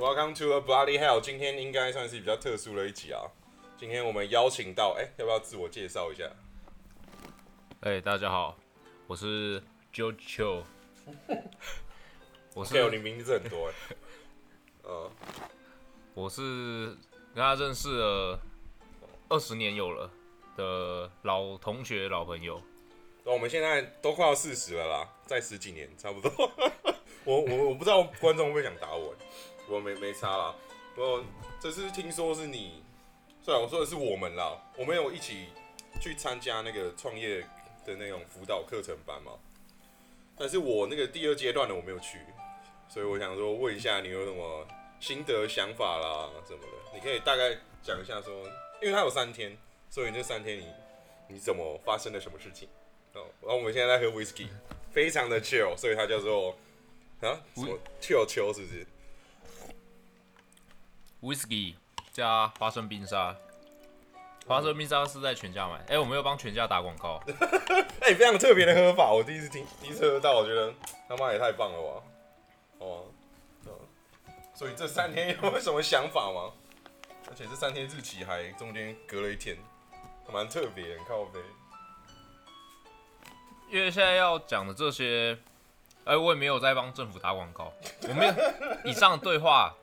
Welcome to the Bloody Hell。今天应该算是比较特殊的一集啊。今天我们邀请到，哎、要不要自我介绍一下？哎、大家好，我是 JoJo，我是你名字很多哎。呃，我是跟他认识了二十年有了的老同学、老朋友。那我们现在都快要四十了啦，再十几年差不多。我我我不知道观众会不会想打我，我没没差啦。我这次听说是你，虽然我说的是我们啦，我们有一起去参加那个创业的那种辅导课程班嘛。但是我那个第二阶段的我没有去，所以我想说问一下你有什么心得想法啦什么的，你可以大概讲一下说，因为它有三天，所以这三天你你怎么发生了什么事情？哦，然后我们现在在喝 whisky，非常的 chill，所以它叫做啊什么 chill 秋是不是？Whisky 加花生冰沙，花生冰沙是在全家买。哎、我没有帮全家打广告。哎、非常特别的喝法，我第一次听，第一次喝到，我觉得他妈也太棒了吧！哦，啊，所以这三天有什么想法吗？而且这三天日期还中间隔了一天，蛮特别，很靠背。因为现在要讲的这些，哎、我也没有在帮政府打广告，我没有以上的对话，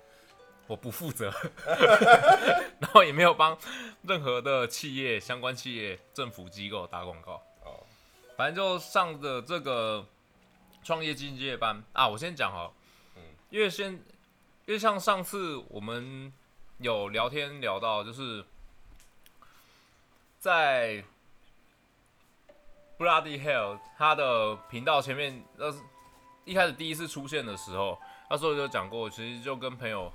我不负责，然后也没有帮任何的企业、相关企业、政府机构打广告。哦，反正就上的这个创业进阶班。啊，我先讲哈，嗯。因为先，因为像上次我们有聊天聊到，就是在 Bloody Hell 他的频道前面，那是一开始第一次出现的时候，那时候就讲过，其实就跟朋友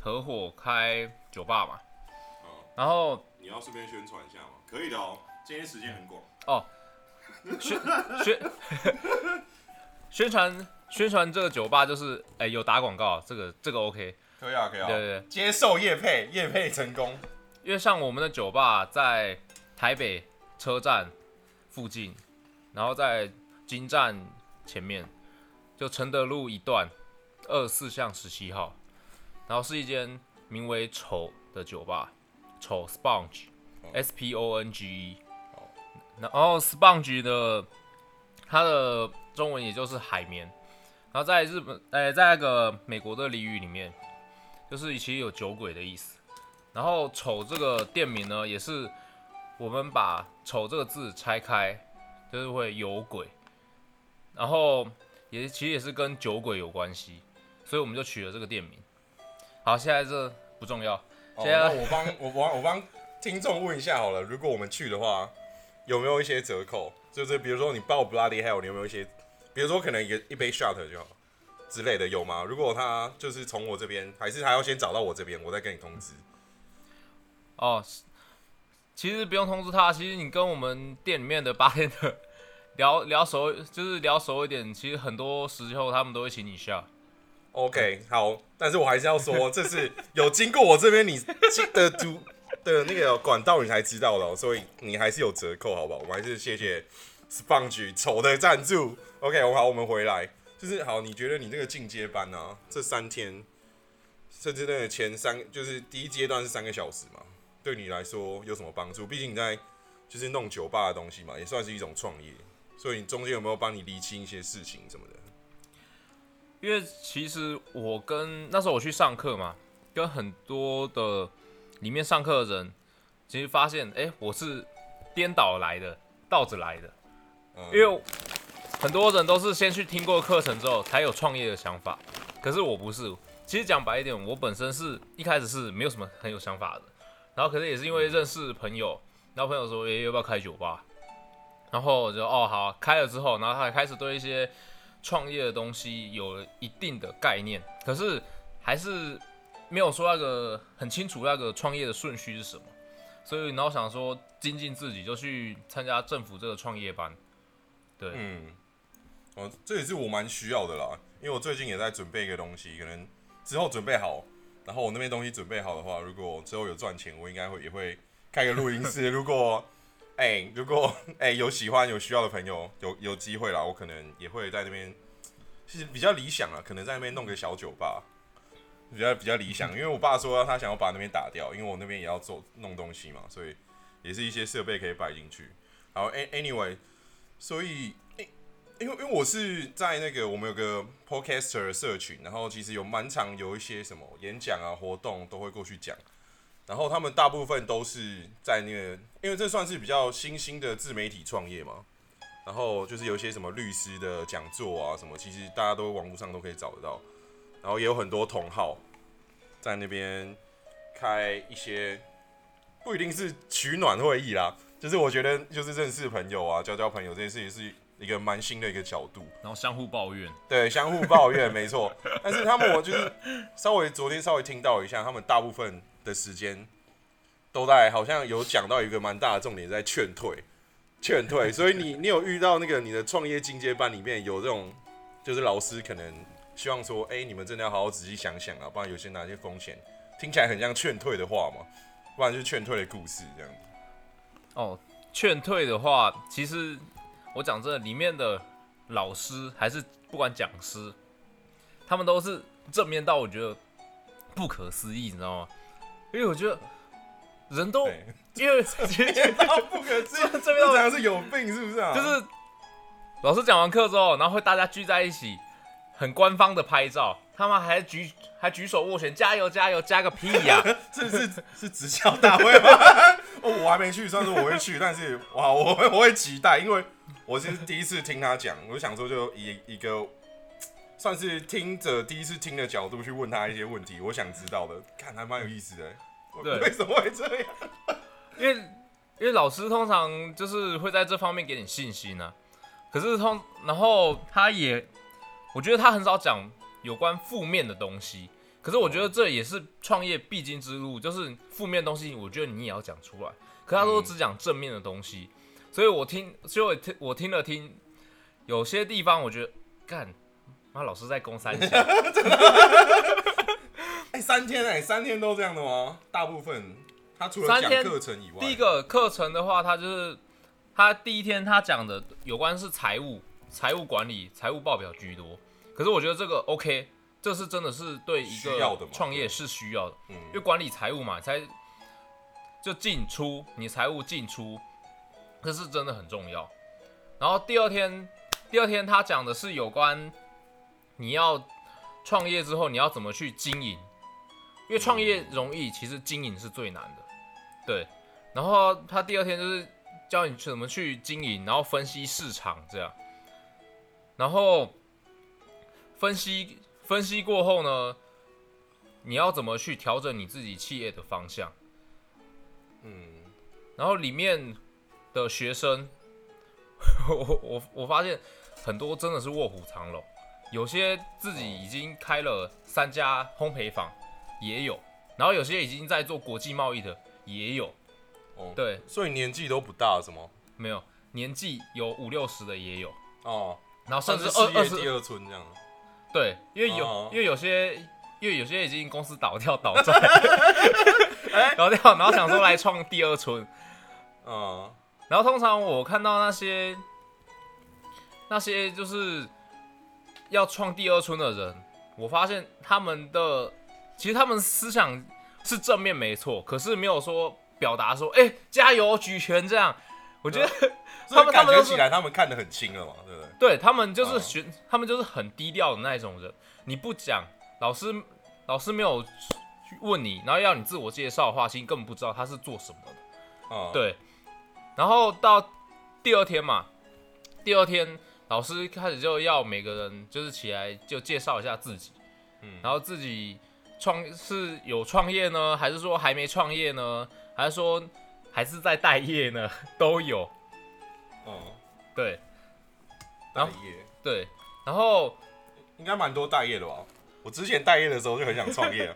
合伙开酒吧嘛，哦，然后你要顺便宣传一下吗？可以的哦，今天时间很广哦。宣宣 宣传宣传这个酒吧就是哎、有打广告，这个这个 OK，可以啊，可以啊。对对对，接受叶配，叶配成功。因为像我们的酒吧在台北车站附近，然后在金站前面，就承德路一段二四巷十七号，然后是一间名为“丑”的酒吧，丑 Sponge，S P O N G E，哦然后 Sponge 的它的中文也就是海绵，然后在日本，呃，在那个美国的俚语里面，就是其实有酒鬼的意思。然后“丑”这个店名呢，也是我们把“丑”这个字拆开，就是会有鬼，然后也其实也是跟酒鬼有关系，所以我们就取了这个店名。好，现在这不重要，哦，现在那我帮我帮我帮听众问一下好了，如果我们去的话，有没有一些折扣？就是比如说你报 Bloody Hell，你有没有一些，比如说可能一个一杯 shot 就好之类的，有吗？如果他就是从我这边，还是他要先找到我这边，我再跟你通知。哦，其实不用通知他，其实你跟我们店里面的八天的 聊聊熟，就是聊熟一点，其实很多时候他们都会请你下。OK，好，但是我还是要说，这是有经过我这边你的读 的那个管道，你才知道的、所以你还是有折扣，好不好？我们还是谢谢 Sponge 丑的赞助。OK，我好，我们回来，就是好，你觉得你那个进阶班啊，这三天，甚至那个前三，就是第一阶段是三个小时嘛，对你来说有什么帮助？毕竟你在就是弄酒吧的东西嘛，也算是一种创业，所以你中间有没有帮你厘清一些事情什么的？因为其实我跟那时候我去上课嘛，跟很多的里面上课的人，其实发现，哎、我是颠倒来的，倒着来的，嗯。因为很多人都是先去听过课程之后才有创业的想法，可是我不是。其实讲白一点，我本身是一开始是没有什么很有想法的，然后可是也是因为认识朋友，然后朋友说，诶、要不要开酒吧？然后我就哦好，开了之后，然后他还开始对一些创业的东西有了一定的概念，可是还是没有说那个很清楚那个创业的顺序是什么，所以然后想说精进自己，就去参加政府这个创业班。对，嗯，哦，这也是我蛮需要的啦，因为我最近也在准备一个东西，可能之后准备好，然后我那边东西准备好的话，如果之后有赚钱，我应该会也会开个录音室。如果哎、如果 哎、有喜欢有需要的朋友，有有机会啦，我可能也会在那边，其实比较理想啊，可能在那边弄个小酒吧。比较比较理想。因为我爸说他想要把那边打掉，因为我那边也要做弄东西嘛，所以也是一些设备可以摆进去。然后 anyway，所以因因为因为我是在那个我们有个 podcaster 社群，然后其实有蛮常有一些什么演讲啊活动都会过去讲。然后他们大部分都是在那个，因为这算是比较新兴的自媒体创业嘛。然后就是有一些什么律师的讲座啊，什么其实大家都网络上都可以找得到。然后也有很多同号在那边开一些，不一定是取暖会议啦，就是我觉得就是认识朋友啊，交交朋友这件事情是一个蛮新的一个角度。然后相互抱怨，对，相互抱怨没错。但是他们我就是稍微昨天稍微听到一下，他们大部分。的时间都在，好像有讲到一个蛮大的重点，在劝退，劝退。所以你你有遇到那个你的创业进阶班里面有这种，就是老师可能希望说，哎，你们真的要好好仔细想想啊，不然有些哪些风险，听起来很像劝退的话嘛，不然就劝退的故事这样子。哦，劝退的话，其实我讲真的，里面的老师还是不管讲师，他们都是正面到我觉得不可思议，你知道吗？因为我觉得人都 因为 不可思议，这边好像是有病，是不是啊？就是老师讲完课之后，然后会大家聚在一起，很官方的拍照，他们还举还举手握拳，加油加油，加个屁呀！这是是直销大会吗？哦，我还没去，虽然说我会去，但是哇，我会我会期待，因为我是第一次听他讲，我就想说，就一一个算是听者第一次听的角度去问他一些问题，我想知道的，看还蛮有意思的。对，为什么会这样？因为因为老师通常就是会在这方面给你信心呢。可是通，然后他也，我觉得他很少讲有关负面的东西。可是我觉得这也是创业必经之路，就是负面东西，我觉得你也要讲出来。可他都只讲正面的东西，所以我听，所以我听，我听了听，有些地方我觉得干，妈老师在攻三下。哎，三天哎，三天都这样的吗？大部分他除了讲课程以外，第一个课程的话，他就是他第一天他讲的有关是财务、财务管理、财务报表居多。可是我觉得这个 OK，这是真的是对一个创业是需要的，因为管理财务嘛，才就进出你财务进出，这是真的很重要。然后第二天，第二天他讲的是有关你要创业之后你要怎么去经营。因为创业容易，其实经营是最难的，对。然后他第二天就是教你怎么去经营，然后分析市场这样。然后分析分析过后呢，你要怎么去调整你自己企业的方向？嗯。然后里面的学生，我我我发现很多真的是卧虎藏龙，有些自己已经开了三家烘焙坊。也有，然后有些已经在做国际贸易的也有，哦，对，所以年纪都不大，是吗？没有，年纪有五六十的也有，哦，然后甚至二二十第二春这样，对，因为有，因为有些，因为有些已经公司倒掉倒债，倒掉，然后想说来创第二春，嗯，然后通常我看到那些那些就是要创第二春的人，我发现他们的。其实他们思想是正面没错，可是没有说表达说，哎，加油举拳这样。我觉得 他们感觉起来，他们看得很轻了嘛，对不对？对他们就是学，他们就是很低调的那一种人。你不讲，老师老师没有问你，然后要你自我介绍的话，其实根本不知道他是做什么的。哦，对。然后到第二天嘛，第二天老师开始就要每个人就是起来就介绍一下自己，嗯，然后自己。创是有创业呢，还是说还没创业呢？还是说还是在待业呢？都有。哦，对，待业，对，然后应该蛮多待业的吧？我之前待业的时候就很想创业。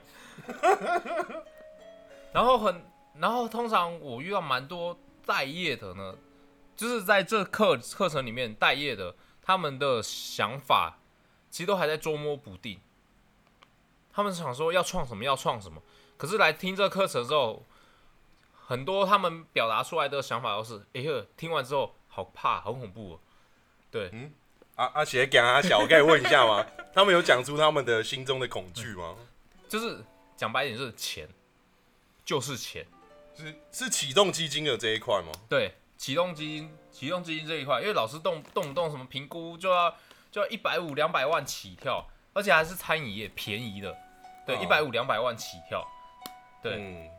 然后很，然后通常我遇到蛮多待业的呢，就是在这课课程里面待业的，他们的想法其实都还在捉摸不定。他们想说要创什么要创什么，可是来听这课程之后，很多他们表达出来的想法都是：哎呦，听完之后好怕，好恐怖。对，嗯，阿阿杰讲阿小，我可以问一下吗？他们有讲出他们的心中的恐惧吗？就是讲白一点就是钱，就是钱。是是启动基金的这一块吗？对，启动基金，启动基金这一块，因为老师动动不动什么评估就要就要一百五两百万起跳，而且还是餐饮业便宜的，对，一百五两百万起跳。对，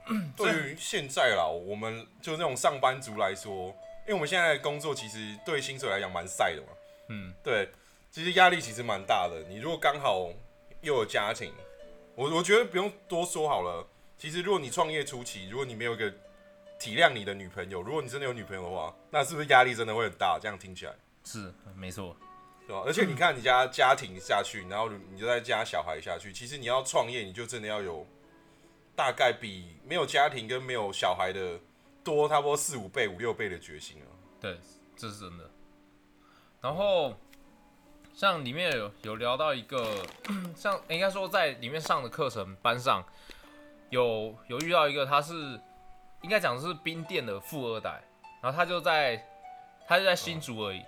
嗯，对于现在啦，我们就那种上班族来说，因为我们现在的工作其实对薪水来讲蛮晒的嘛，嗯，对，其实压力其实蛮大的。你如果刚好又有家庭，我我觉得不用多说好了。其实如果你创业初期，如果你没有一个体谅你的女朋友，如果你真的有女朋友的话，那是不是压力真的会很大？这样听起来是没错，对吧？而且你看你家家庭下去，然后你就再加小孩下去，其实你要创业，你就真的要有。大概比没有家庭跟没有小孩的多，差不多四五倍、五六倍的决心啊。对，这是真的。然后像里面有有聊到一个，像应该说在里面上的课程班上，有有遇到一个，他是应该讲是冰店的富二代，然后他就在他就在新竹而已。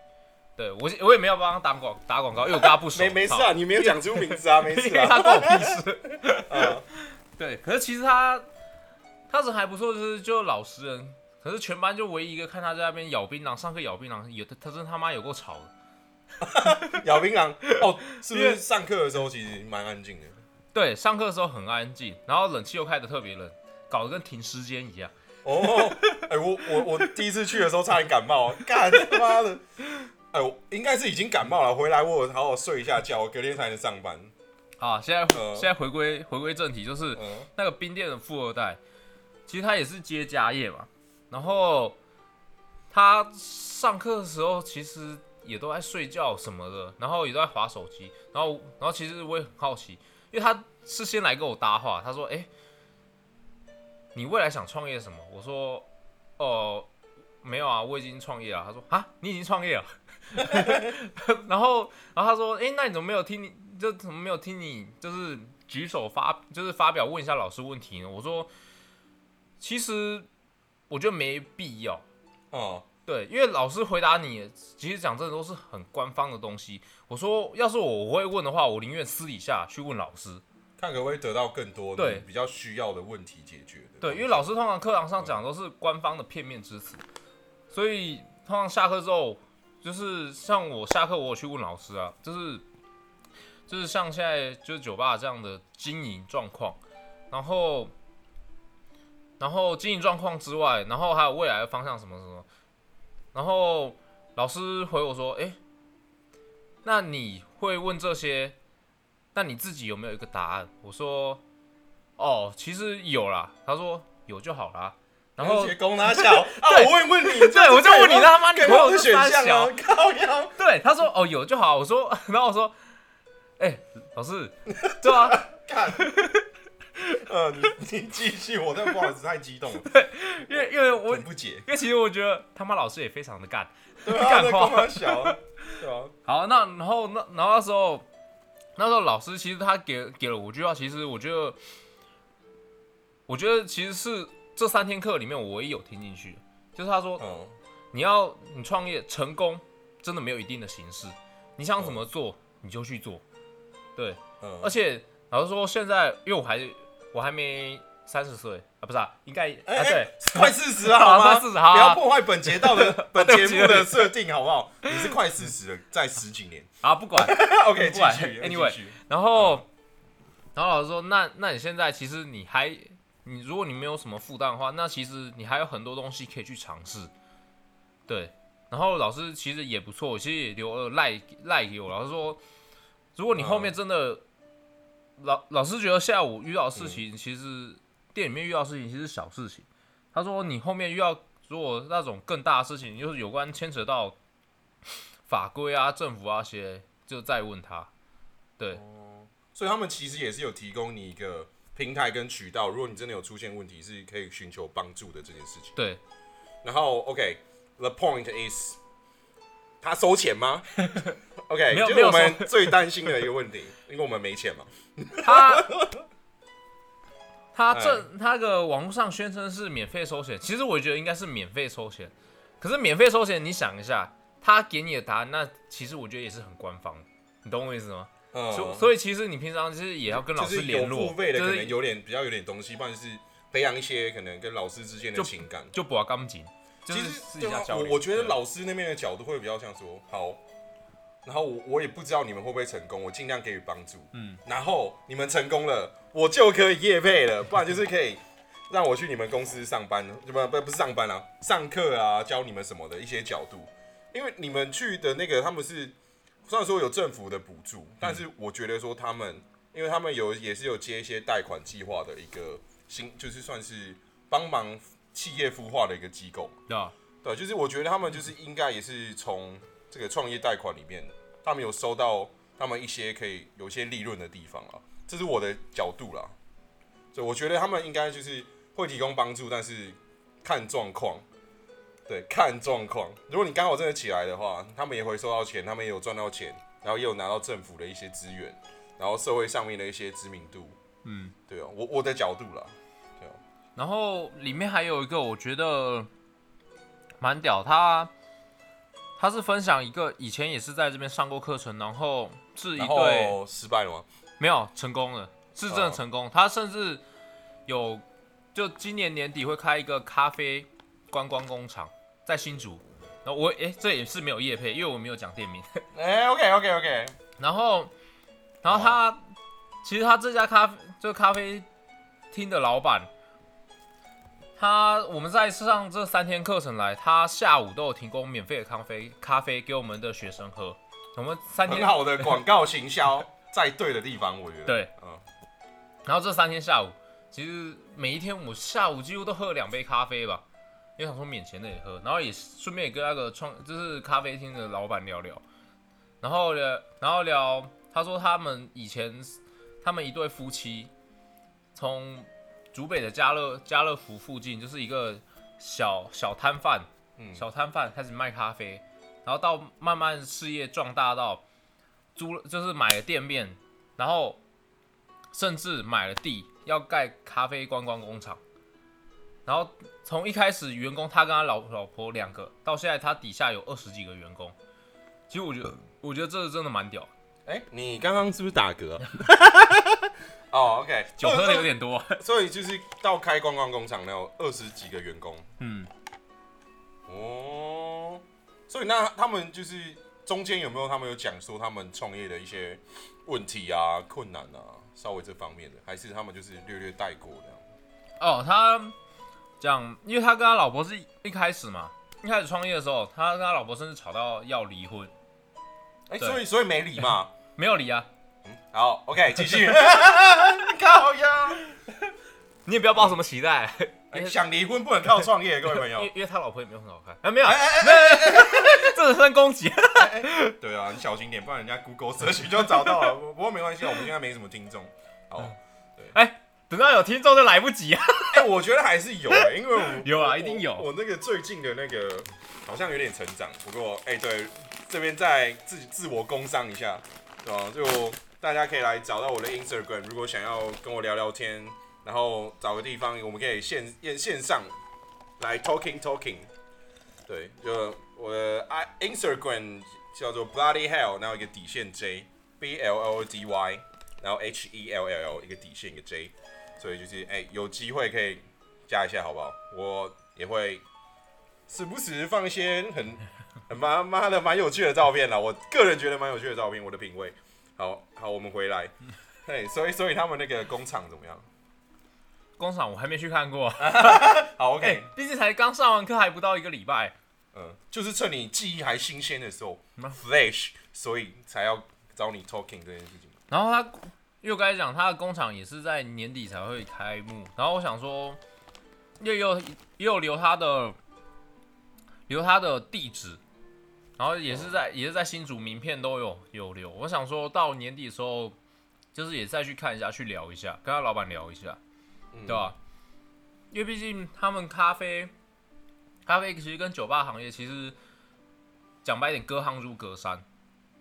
对我我也没有帮他打广打广告，因为我跟他不熟。没没事啊，你没有讲出名字啊，没事啊，他关我屁事。嗯。对，可是其实他他人还不错，就是就老实人。可是全班就唯一一个看他在那边咬槟榔，上课咬槟榔，有他他真他妈有够吵的。咬槟榔哦，是不是上课的时候其实蛮安静的？对，上课的时候很安静，然后冷气又开的特别冷，搞得跟停尸间一样。哦，哎，我我我第一次去的时候差点感冒，干他妈的！哎，我应该是已经感冒了，回来我好好睡一下觉，我隔天才能上班。啊，现在现在回归回归正题，就是那个冰店的富二代，其实他也是接家业嘛。然后他上课的时候其实也都在睡觉什么的，然后也都在划手机。然后然后其实我也很好奇，因为他是先来跟我搭话，他说：“哎，你未来想创业什么？”我说：“哦，没有啊，我已经创业了。”他说：“啊，你已经创业了？” 然后然后他说：“哎，那你怎么没有听你？”就怎么没有听你就是举手发就是发表问一下老师问题呢？我说，其实我觉得没必要哦。对，因为老师回答你，其实讲真的都是很官方的东西。我说，要是我会问的话，我宁愿私底下去问老师，看可不可以得到更多对比较需要的问题解决的。对，因为老师通常课堂上讲都是官方的片面之词，所以通常下课之后，就是像我下课我有去问老师啊，就是。就是像现在就是酒吧这样的经营状况，然后，然后经营状况之外，然后还有未来的方向什么什么，然后老师回我说：“哎，那你会问这些？那你自己有没有一个答案？”我说：“哦，其实有啦。”他说：“有就好啦。”然后公他小 啊，我问问你，对，我就问你，他妈你朋友是选项靠腰。对，他说：“哦，有就好。”我说，然后我说。哎，老师，对啊，看，呃，你你继续，我那不好意思，太激动了。对，因为因为我不解，因为其实我觉得他妈老师也非常的干，干话小，对啊。好，那然后那然后那时候那时候老师其实他给给了五句话，其实我觉得我觉得其实是这三天课里面我唯一有听进去，就是他说，嗯，你要你创业成功真的没有一定的形式，你想怎么做你就去做。对，嗯，而且老师说，现在因为我还我还没三十岁啊，不是啊，应该啊，对，快四十了，好吗？四十，好，不要破坏本节道的 本节目的设定，好不好？你是快四十了，在十几年 啊，不管，OK，不管，Anyway，然后，然后老师说，那那你现在其实你还你如果你没有什么负担的话，那其实你还有很多东西可以去尝试，对。然后老师其实也不错，其实也留了赖赖给我，老师说。如果你后面真的老老师觉得下午遇到事情，其实店里面遇到事情其实小事情。他说你后面遇到如果那种更大的事情，就是有关牵扯到法规啊、政府啊些，就再问他。对，所以他们其实也是有提供你一个平台跟渠道，如果你真的有出现问题，是可以寻求帮助的这件事情。对，然后 OK，the point is。他收钱吗？OK，就是我们最担心的一个问题，因为我们没钱嘛。他他这他个网络上宣称是免费收钱，其实我觉得应该是免费收钱。可是免费收钱，你想一下，他给你的答案，那其实我觉得也是很官方，你懂我意思吗？嗯所所以其实你平常其实也要跟老就是有师联络，付费的，可能有点比较有点东西，不然就是培养一些可能跟老师之间的情感。就不要钢琴，就其是。我我觉得老师那边的角度会比较像说，好，然后我我也不知道你们会不会成功，我尽量给予帮助，嗯，然后你们成功了，我就可以业配了，不然就是可以让我去你们公司上班，不不不是上班啊，上课啊，教你们什么的一些角度，因为你们去的那个他们是虽然说有政府的补助，但是我觉得说他们，因为他们有也是有接一些贷款计划的一个新，就是算是帮忙企业孵化的一个机构。对就是我觉得他们就是应该也是从这个创业贷款里面，他们有收到他们一些可以有一些利润的地方啊，这是我的角度啦。所以我觉得他们应该就是会提供帮助，但是看状况，对，看状况。如果你刚好真的起来的话，他们也会收到钱，他们也有赚到钱，然后也有拿到政府的一些资源，然后社会上面的一些知名度，嗯，对啊，我我的角度啦，然后里面还有一个我觉得蛮屌，他他是分享一个以前也是在这边上过课程，然后是一然对后失败了吗？没有成功了，是真的哦成功。他甚至有就今年年底会开一个咖啡观光工厂在新竹。然后我诶，这也是没有业配，因为我没有讲店名。哎、o k OK OK，然后，然后他其实他这家咖啡这个咖啡厅的老板，他我们在上这三天课程来，他下午都有提供免费的咖啡咖啡给我们的学生喝。我们三天很好的广告行销，在对的地方，我觉得。对，嗯，然后这三天下午，其实每一天我下午几乎都喝了两杯咖啡吧，因为想说免钱的也喝，然后也顺便也跟那个创就是咖啡厅的老板聊聊，然后聊然后聊，他说他们以前他们一对夫妻从竹北的家乐家乐福附近就是一个小小摊贩，嗯。小摊贩开始卖咖啡，然后到慢慢事业壮大到租就是买了店面，然后甚至买了地要盖咖啡观光工厂，然后从一开始员工他跟他老老婆两个，到现在他底下有二十几个员工，其实我觉得我觉得这个真的蛮屌，哎、你刚刚是不是打嗝、啊？哦，OK，酒喝的有点多，所以就是到开观光工厂那有二十几个员工。嗯，哦，所以那他们就是中间有没有他们有讲说他们创业的一些问题啊、困难啊，稍微这方面的，还是他们就是略略带过这样？哦，他讲，因为他跟他老婆是一开始嘛，一开始创业的时候，他跟他老婆甚至吵到要离婚，哎、对。所以所以没离嘛。没有离啊，好，OK，继续。靠呀！你也不要抱什么期待，哎想离婚不能靠创业，各位朋友因为。因为他老婆也没有很好看，啊，没有，没有，这是算攻击。对啊，你小心点，不然人家 Google 搜寻就找到了。不不过没关系，我们现在没什么听众。好，等到有听众就来不及啊。哎、我觉得还是有的，因为我有啊一定有我我那个最近的那个好像有点成长，不过哎、对，这边再自自我工商一下，对吧？就大家可以来找到我的 Instagram，如果想要跟我聊聊天，然后找个地方，我们可以线线线上来 talking talking。对，就我的 i Instagram 叫做 Bloody Hell，然后一个底线 J B L L D Y，然后 H E L L L 一个底线一个 J，所以就是哎、有机会可以加一下好不好？我也会时不时放一些很很妈妈的蛮有趣的照片啦，我个人觉得蛮有趣的照片，我的品味。好好，我们回来，对，所以所以他们那个工厂怎么样？工厂我还没去看过，好哎，OK，，毕竟才刚上完课，还不到一个礼拜。嗯，就是趁你记忆还新鲜的时候嗯，flash，所以才要找你 talking 这件事情。然后他，因为我刚才讲，他的工厂也是在年底才会开幕。然后我想说，也有也有留他的留他的地址，然后也是在也是在新竹名片都有有留。我想说到年底的时候，就是也再去看一下，去聊一下，跟他老板聊一下，嗯对吧？因为毕竟他们咖啡，咖啡其实跟酒吧行业其实讲白一点，隔行如隔山。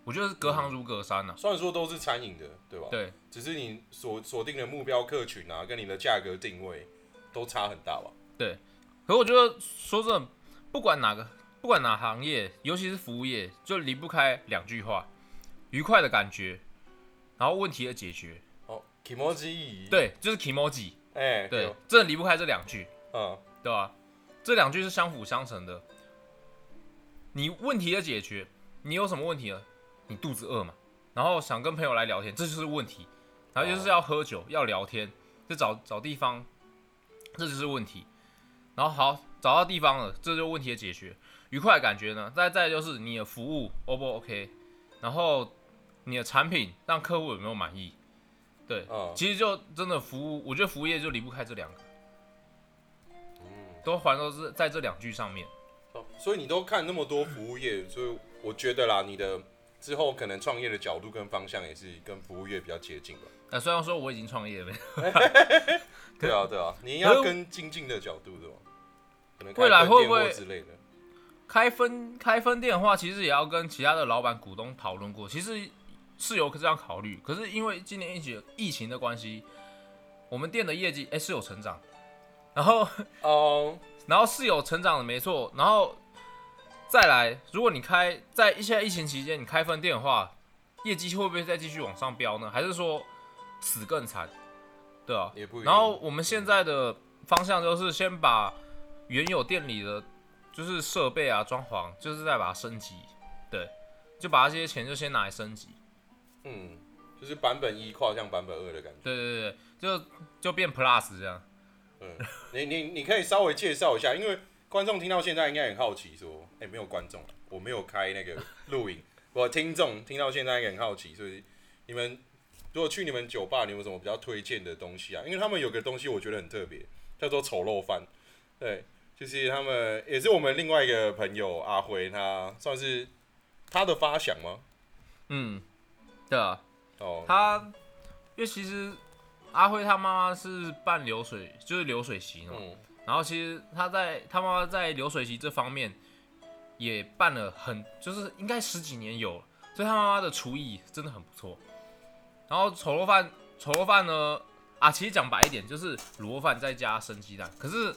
我觉得是隔行如隔山呐、虽然说都是餐饮的，对吧？。对，只是你锁锁定的目标客群啊，跟你的价格定位都差很大吧？对可是我觉得说真的，不管哪个，不管哪行业，尤其是服务业，就离不开两句话：愉快的感觉然后问题的解决，哦，emoji，，对，就是 emoji，哎，对，真的离不开这两句，嗯，对吧？这两句是相辅相成的。你问题的解决，你有什么问题呢？你肚子饿嘛，然后想跟朋友来聊天，这就是问题。然后就是要喝酒，要聊天，就找找地方，这就是问题。然后好找到地方了，这就是问题的解决。愉快的感觉呢？再再就是你的服务 O 不 OK？然后你的产品让客户有没有满意？对，嗯其实就真的服务，我觉得服务业就离不开这两个，嗯，都环绕是在这两句上面。哦所以你都看那么多服务业，所以我觉得啦，你的之后可能创业的角度跟方向也是跟服务业比较接近吧。那，虽然说我已经创业了，对啊，对啊，你要跟精进的角度对吧？可能开未来会不会之类的？开分开分店的话，其实也要跟其他的老板、股东讨论过，其实是有这样考虑。可是因为今年疫情疫情的关系，我们店的业绩哎、是有成长，然后哦，然后是有成长的没错，然后再来，如果你开在一些疫情期间你开分店的话，业绩会不会再继续往上飙呢？还是说死更惨？对啊，也不。然后我们现在的方向就是先把原有店里的就是设备啊、装潢，就是在把它升级，对，就把这些钱就先拿来升级，嗯，就是版本一跨向版本二的感觉。对对对，就就变 Plus 这样。嗯，你你你可以稍微介绍一下，因为观众听到现在应该很好奇，说，哎、没有观众，我没有开那个录影，我听众听到现在应该很好奇，所以你们如果去你们酒吧，你有什么比较推荐的东西啊？因为他们有个东西我觉得很特别，叫做丑陋饭，对，就是他们也是我们另外一个朋友阿辉，他算是他的发想吗？嗯，对啊，哦，他因为其实阿辉他妈妈是办流水，就是流水席嘛，嗯。然后其实他在他妈妈在流水席这方面也办了很，就是应该十几年有了，所以他妈妈的厨艺真的很不错。然后丑陋饭，丑陋饭呢啊，其实讲白一点就是卤肉饭再加生鸡蛋，可是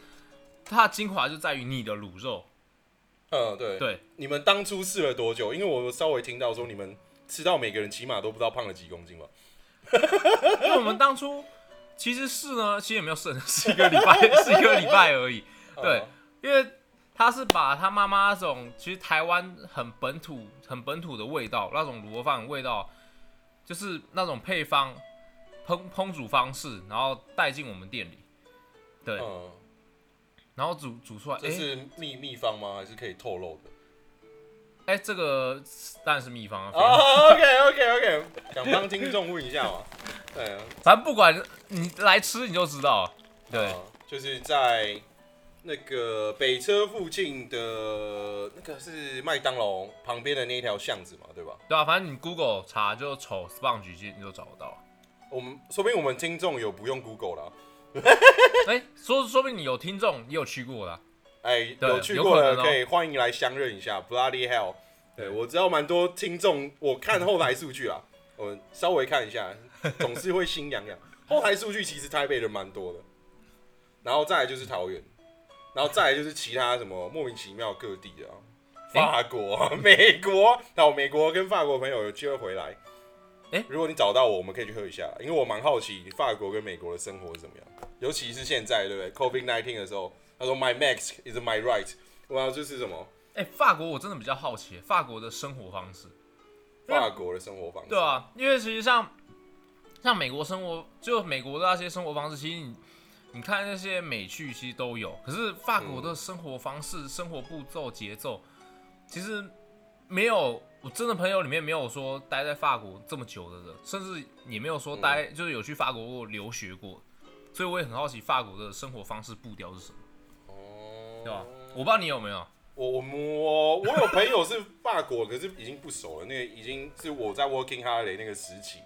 它的精华就在于你的卤肉，嗯，对，对，你们当初试了多久？因为我稍微听到说你们吃到每个人起码都不知道胖了几公斤吧？因为我们当初其实试呢，其实也没有试，是一个礼拜，是一个礼拜而已。对嗯因为他是把他妈妈那种其实台湾很本土、很本土的味道，那种卤肉饭的味道，就是那种配方、烹烹煮方式，然后带进我们店里，对，嗯，然后煮煮出来，哎、这是秘秘方吗？还是可以透露的？哎、这个当然是秘方啊，哦，OK OK OK，想帮听众问一下嘛？对啊，反正不管你来吃你就知道了，对，嗯就是在那个北车附近的那个是麦当劳旁边的那一条巷子嘛，对吧？对啊，反正你 Google 查就瞅 sponge 你就找得到了。我们说不定我们听众有不用 Google 啦，哎、说说不定你有听众，你有去过的啊、哎，对有去过的可以欢迎来相认一下，Bloody Hell。对我知道蛮多听众，我看后台数据啦，我稍微看一下，总是会心痒痒。后台数据其实台北人蛮多的，然后再来就是桃园，然后再来就是其他什么莫名其妙各地的、啊，法国、啊、美国，然后美国跟法国朋友有机会回来。诶？如果你找到我，我们可以去喝一下，因为我蛮好奇法国跟美国的生活是怎么样，尤其是现在，对不对？Covid nineteen 的时候，他说 My mask is my right，我要就是什么？哎、法国我真的比较好奇，法国的生活方式，法国的生活方式，对啊，因为其实像像美国生活，就美国的那些生活方式，其实你你看那些美剧其实都有，可是法国的生活方式、生活步骤、节奏，其实没有我真的朋友里面没有说待在法国这么久的人，甚至也没有说待、就是有去法国过留学过，所以我也很好奇法国的生活方式步调是什么，哦，对吧？我不知道你有没有。我我我我有朋友是法国，可是已经不熟了，那个已经是我在 Working Holiday 那个时期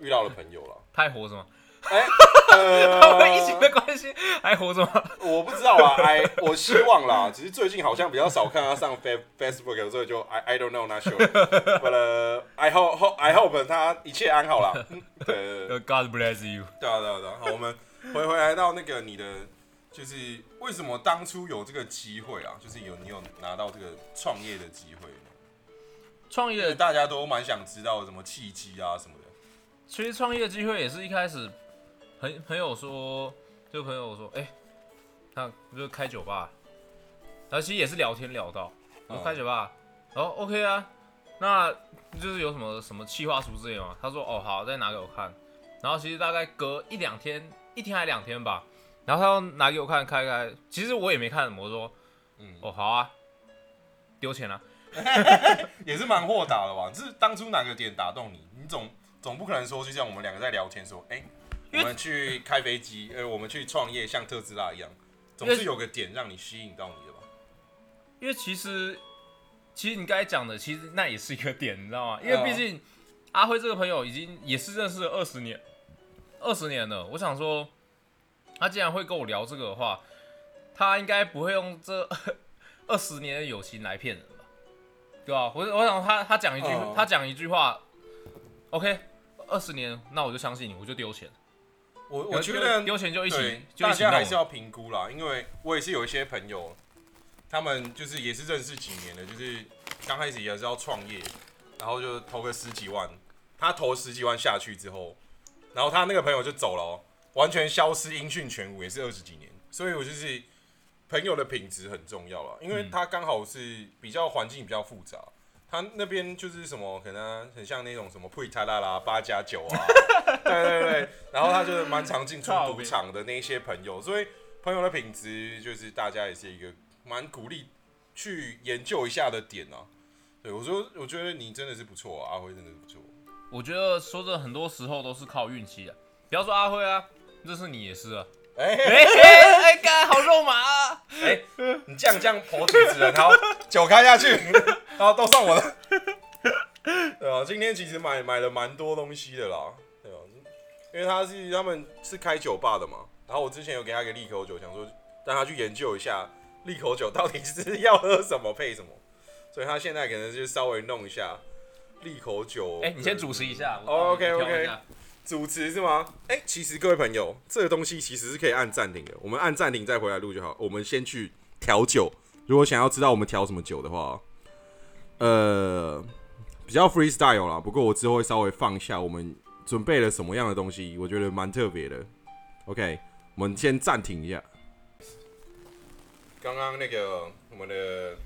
遇到的朋友了。他还活着吗？哎、们疫情的关系还活着吗？我不知道啊，哎，我希望啦，只是最近好像比较少看他上 Fa Facebook，所以就 I I don't know not sure，but、uh, I hope hope I hope 他一切安好啦。嗯对 God bless you。对啊对啊对啊，好，我们回回来到那个你的，就是为什么当初有这个机会啊？就是有你有拿到这个创业的机会呢？创业大家都蛮想知道什么契机啊什么的。其实创业的机会也是一开始朋朋友说，就朋友说，哎、他就开酒吧，然后其实也是聊天聊到，我开酒吧，然后 OK 啊，那就是有什么什么企划书之类吗？他说哦好，再拿给我看，然后其实大概隔一两天，一天还两天吧，然后他又拿给我看开开，其实我也没看什么，我说嗯，哦好啊，丢钱啊，也是蛮豁达的吧？是当初哪个点打动你？你总总不可能说，就像我们两个在聊天说，哎、我们去开飞机，呃，我们去创业，像特斯拉一样，总是有个点让你吸引到你的吧？因为其实，其实你刚才讲的，其实那也是一个点，你知道吗？因为毕竟阿辉这个朋友已经也是认识了二十年，二十年了。我想说，他既然会跟我聊这个的话，他应该不会用这 二十年的友情来骗人吧？对吧？我我想他他讲一句、嗯他讲一句话，OK，二十年，那我就相信你，我就丢钱。我我觉得丢钱就一起大家还是要评估啦，因为我也是有一些朋友，他们就是也是认识几年的，就是刚开始也是要创业，然后就投个十几万，他投十几万下去之后，然后他那个朋友就走了、哦，完全消失，音讯全无，也是二十几年，所以我就是朋友的品质很重要了，因为嗯他刚好是比较环境比较复杂。他那边就是什么，可能很像那种什么配泰拉啦、八加九啊，对对对，然后他就是蛮常进出赌场的那些朋友，所以朋友的品质就是大家也是一个蛮鼓励去研究一下的点啊。对我说，我觉得你真的是不错、啊，阿辉真的是不错。我觉得说真的，很多时候都是靠运气的。不要说阿辉啊，这是你也是啊。哎、哎哎哎，干好肉麻啊！哎、你这样这样捧主持人，好，酒开下去，然后都算我的。对啊，今天其实买买了蛮多东西的啦，对啊，因为他是他们是开酒吧的嘛，然后我之前有给他一个利口酒，想说让他去研究一下利口酒到底是要喝什么配什么，所以他现在可能就稍微弄一下利口酒。哎，你先主持一下。，OK OK 主持是吗？哎、其实各位朋友，这个东西其实是可以按暂停的，我们按暂停再回来录就好。我们先去调酒，如果想要知道我们调什么酒的话，呃，比较 freestyle 啦。不过我之后会稍微放下我们准备了什么样的东西，我觉得蛮特别的。OK，我们先暂停一下。刚刚那个我们的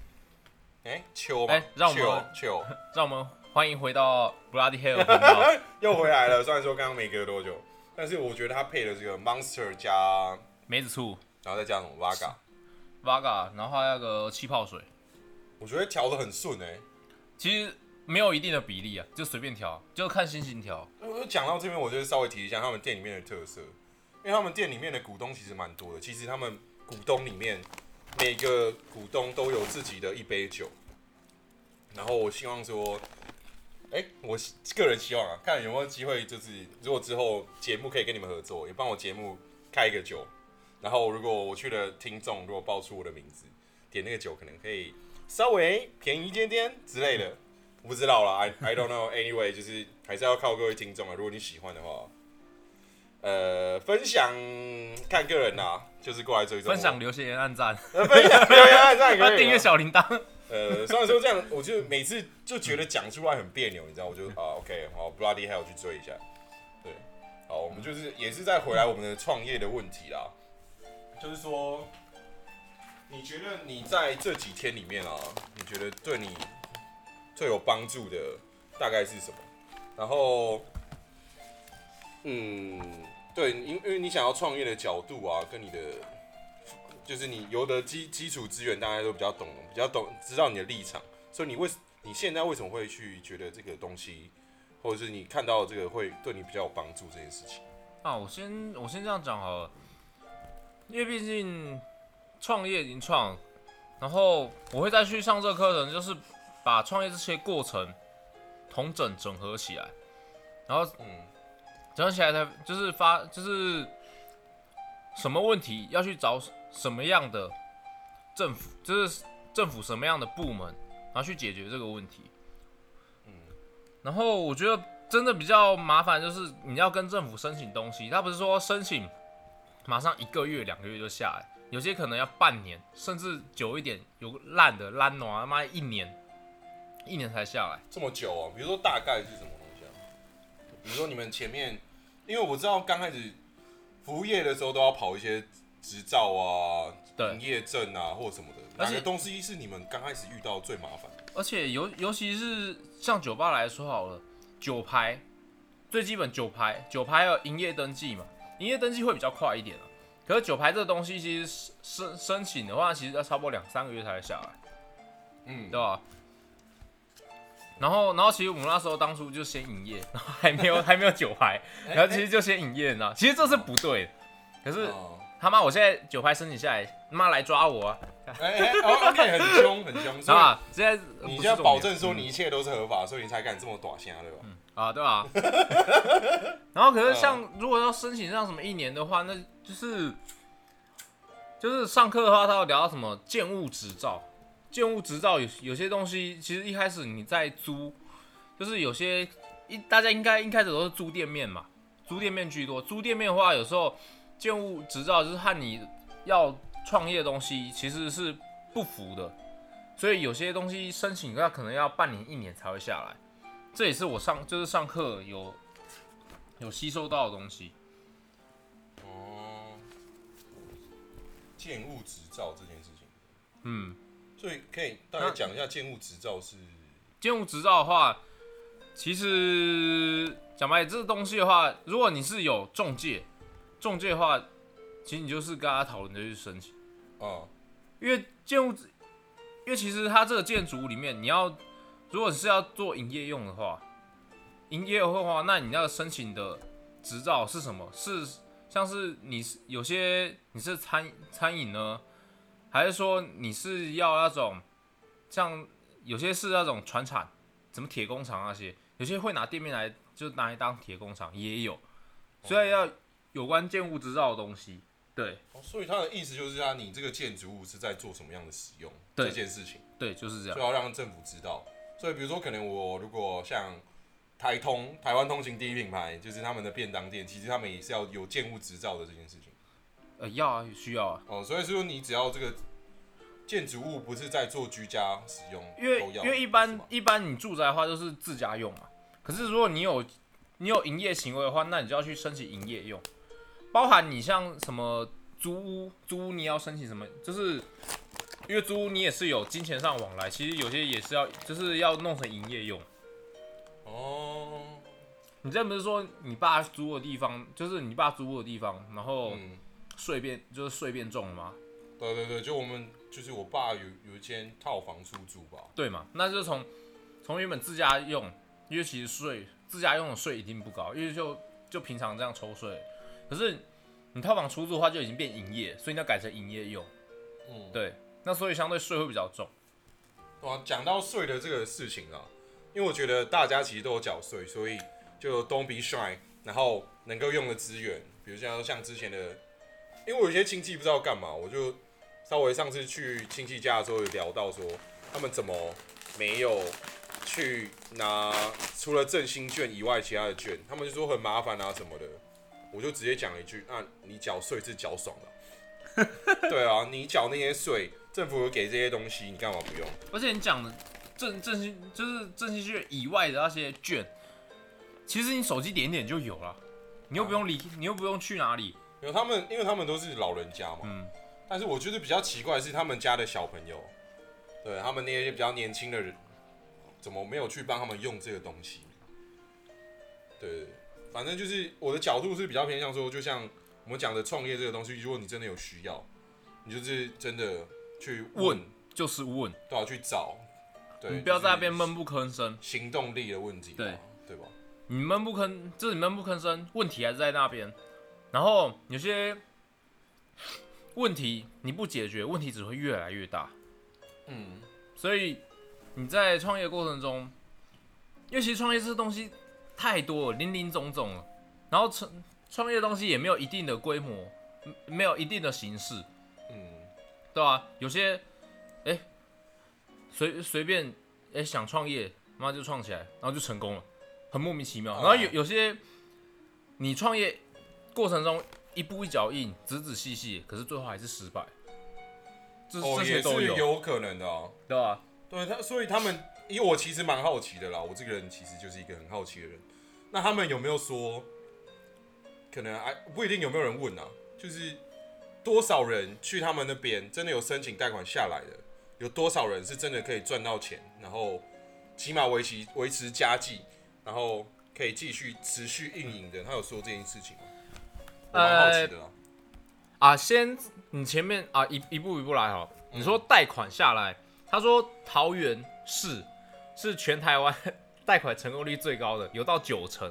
哎秋嘛，哎让我们 让我们欢迎回到 Bloody Hell 频道。又回来了。虽然说刚刚没隔多久，但是我觉得他配了这个 Monster 加，梅子醋、然后再加什么 Vaga，Vaga，然后还有那个气泡水，我觉得调的很顺哎、其实没有一定的比例啊，就随便调，就看心情调。我讲到这边，我就稍微提一下他们店里面的特色，因为他们店里面的股东其实蛮多的。其实他们股东里面每个股东都有自己的一杯酒，然后我希望说，哎、我个人希望啊，看有没有机会，就是如果之后节目可以跟你们合作，也帮我节目开一个酒，然后如果我去的听众如果报出我的名字，点那个酒可能可以稍微便宜一点点之类的。我不知道啦 i I don't know. Anyway，就是还是要靠各位听众啊。如果你喜欢的话，呃，分享看个人啦，就是过来追踪我分享、留言、按赞，呃分享留言、按赞。订阅小铃铛。呃，虽然说这样，我就每次就觉得讲出来很别扭，你知道，我就啊，OK，好，Bloody 还要去追一下。对，好，我们就是也是再回来我们的创业的问题啦，就是说，你觉得你在这几天里面啊，你觉得对你最有帮助的大概是什么？然后，嗯，对，因因为你想要创业的角度啊，跟你的就是你有的基基础资源，大家都比较懂，比较懂，知道你的立场，所以你为你现在为什么会去觉得这个东西，或者是你看到这个会对你比较有帮助这件事情？啊，我先我先这样讲好了，因为毕竟创业已经创，然后我会再去上这课程，就是把创业这些过程同整整合起来，然后嗯整合起来才就是发就是什么问题要去找什么样的政府，就是政府什么样的部门，然后去解决这个问题。嗯然后我觉得真的比较麻烦，就是你要跟政府申请东西，他不是说申请马上一个月、两个月就下来，有些可能要半年，甚至久一点，有烂的烂暖他妈一年，一年才下来。这么久啊、比如说大概是什么东西啊？比如说你们前面，因为我知道刚开始服务业的时候都要跑一些执照啊、对营业证啊或者什么的，哪个东西是你们刚开始遇到最麻烦的？而且尤尤其是像酒吧来说好了，酒牌最基本酒牌，酒牌要营业登记嘛，营业登记会比较快一点啊。可是酒牌这个东西，其实申申请的话，其实要差不多两三个月才会下来，嗯，对吧？然后，然后其实我们那时候当初就先营业，然 后还没有还没有酒牌，然后其实就先营业，你知道？其实这是不对的。可是哦他妈，我现在九拍申请下来，妈来抓我啊！哎，OK，很凶很凶，所以啊，现在你就要保证说你一切都是合法，所以你才敢这么短虾，对吧？啊，对吧、然后可是像如果要申请上什么一年的话，那就是就是上课的话，他要聊到什么建物执照，建物执照有有些东西，其实一开始你在租，就是有些一大家应该一开始都是租店面嘛，租店面居多。租店面的话，有时候建物执照就是和你要创业的东西其实是不符的，所以有些东西申请要可能要半年一年才会下来。这也是我上就是上课有有吸收到的东西。哦，建物执照这件事情，嗯，所以可以大概讲一下建物执照是建物执照的话，其实讲白了，这个东西的话，如果你是有中介，中介的话，其实你就是跟他讨论就去申请，啊，因为建物，因为其实它这个建筑里面，你要如果是要做营业用的话，营业用的话，那你要申请的执照是什么？是像是你是有些你是餐餐饮呢，还是说你是要那种像有些是那种船厂，什么铁工厂那些，有些会拿店面来就拿来当铁工厂也有，所以要有关建物执照的东西，对哦所以他的意思就是啊，你这个建筑物是在做什么样的使用这件事情，对，就是这样就，要让政府知道。所以比如说，可能我如果像台通台湾通行第一品牌，就是他们的便当店，其实他们也是要有建物执照的这件事情。呃，要啊，需要啊。哦，所以说你只要这个建筑物不是在做居家使用，因为都要因为一般一般你住宅的话就是自家用嘛，可是如果你有你有营业行为的话，那你就要去申请营业用，包含你像什么租屋，租屋你要申请什么，就是因为租屋你也是有金钱上往来，其实有些也是要就是要弄成营业用。哦，你这不是说你爸租的地方，就是你爸租的地方，然后嗯，税变就是税变重了吗？对对对，就我们就是我爸有有一间套房出租吧，对嘛？那就是从从原本自家用，因为其实税自家用的税一定不高，因为就就平常这样抽税。可是你套房出租的话，就已经变营业，所以你要改成营业用。嗯，对，那所以相对税会比较重。哇啊，讲到税的这个事情啊，因为我觉得大家其实都有缴税，所以就 don't be shy，然后能够用的资源，比如像像之前的，因为我有些亲戚不知道干嘛，我就稍微上次去亲戚家的时候有聊到说，他们怎么没有去拿除了振兴券以外其他的券，他们就说很麻烦啊什么的，我就直接讲一句，那你缴税是缴爽的，对啊，你缴那些税，政府有给这些东西，你干嘛不用？而且你讲的振振兴就是振兴券以外的那些券，其实你手机点点就有了，你又不用离，你又不用去哪里。有他们，因为他们都是老人家嘛，嗯，但是我觉得比较奇怪的是他们家的小朋友，对他们那些比较年轻的人，怎么没有去帮他们用这个东西？对，反正就是我的角度是比较偏向说，就像我们讲的创业这个东西，如果你真的有需要，你就是真的去问，问就是问，都要去找，对，你不要在那边闷不吭声。行动力的问题，对对吧？你闷不吭，就是你闷不吭声，问题还是在那边。然后有些问题你不解决，问题只会越来越大。嗯，所以你在创业过程中，因为其实创业这东西太多了，林林总总了。然后创创业的东西也没有一定的规模，嗯没有一定的形式，嗯，对吧、有些哎随随便哎想创业，妈就创起来，然后就成功了，很莫名其妙。哦然后有有些你创业过程中一步一脚印，仔仔细细，可是最后还是失败。这、哦，这些都有，有可能的啊。对吧、对他，所以他们，因为我其实蛮好奇的啦，我这个人其实就是一个很好奇的人，那他们有没有说，可能哎不一定有没有人问啊，就是多少人去他们那边真的有申请贷款下来的，有多少人是真的可以赚到钱，然后起码维持维持家计，然后可以继续持续运营的？他有说这件事情吗？我蛮好奇的啊。啊，先你前面啊一一步一步来哈。你说贷款下来，他说桃园市是全台湾 贷款成功率最高的，有到九成。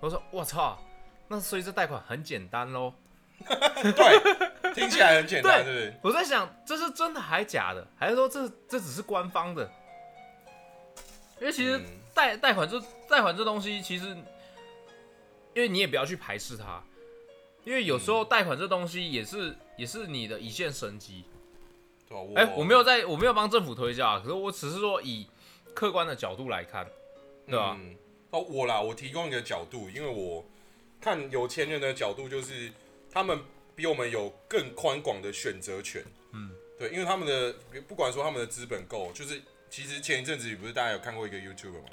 我说我操，那所以这贷款很简单喽。对，听起来很简单，对不对？我在想，这是真的还假的？还是说这这只是官方的？因为其实贷贷款这贷款这东西，其实因为你也不要去排斥它，因为有时候贷款这东西也是也是你的一线生机。哎，我没有在，我没有帮政府推销啊，可是我只是说以客观的角度来看，对吧？哦，我啦，我提供一个角度，因为我看有钱人的角度，就是他们比我们有更宽广的选择权。嗯，对，因为他们的不管说他们的资本够，就是其实前一阵子不是大家有看过一个 YouTube 吗？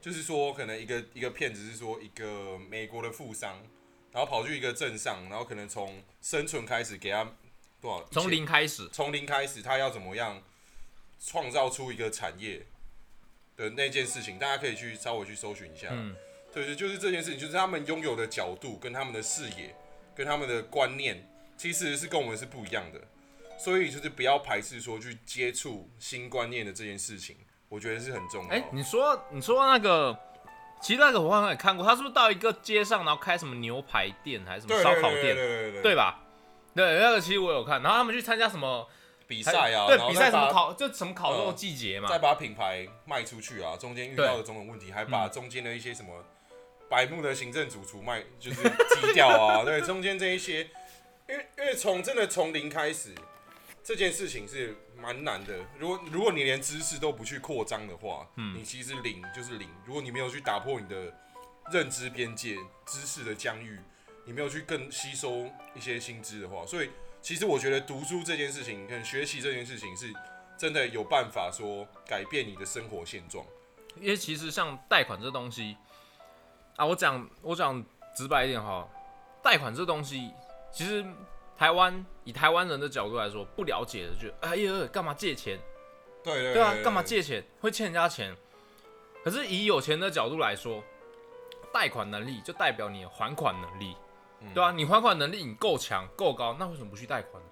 就是说可能一个一个骗子是说一个美国的富商，然后跑去一个镇上，然后可能从生存开始给他。多少？从零开始，从零开始，他要怎么样创造出一个产业的那件事情，大家可以去稍微去搜寻一下。嗯，对，就是这件事情，就是他们拥有的角度跟他们的视野跟他们的观念，其实是跟我们是不一样的。所以就是不要排斥说去接触新观念的这件事情，我觉得是很重要。哎，你说你说那个，其实那个我好像也看过，他是不是到一个街上，然后开什么牛排店还是什么烧烤店，对吧？对，那个其实我有看，然后他们去参加什么比赛啊？对，比赛什么烤，就什么烤肉季节嘛。再把品牌卖出去啊，中间遇到的种种问题，还把中间的一些什么百慕的行政主厨卖，就是踢掉啊。对，中间这一些，因为因为从真的从零开始，这件事情是蛮难的。如果如果你连知识都不去扩张的话，嗯，你其实零就是零。如果你没有去打破你的认知边界、知识的疆域。你没有去更吸收一些新知的话，所以其实我觉得读书这件事情跟学习这件事情是真的有办法说改变你的生活现状。因为其实像贷款这东西啊，我讲我讲直白一点哈，贷款这东西其实台湾以台湾人的角度来说，不了解的就哎呀干嘛借钱？对对对啊，干嘛借钱？会欠人家钱？可是以有钱的角度来说，贷款能力就代表你的还款能力。对啊，你还款能力你够强够高，那为什么不去贷款？呢？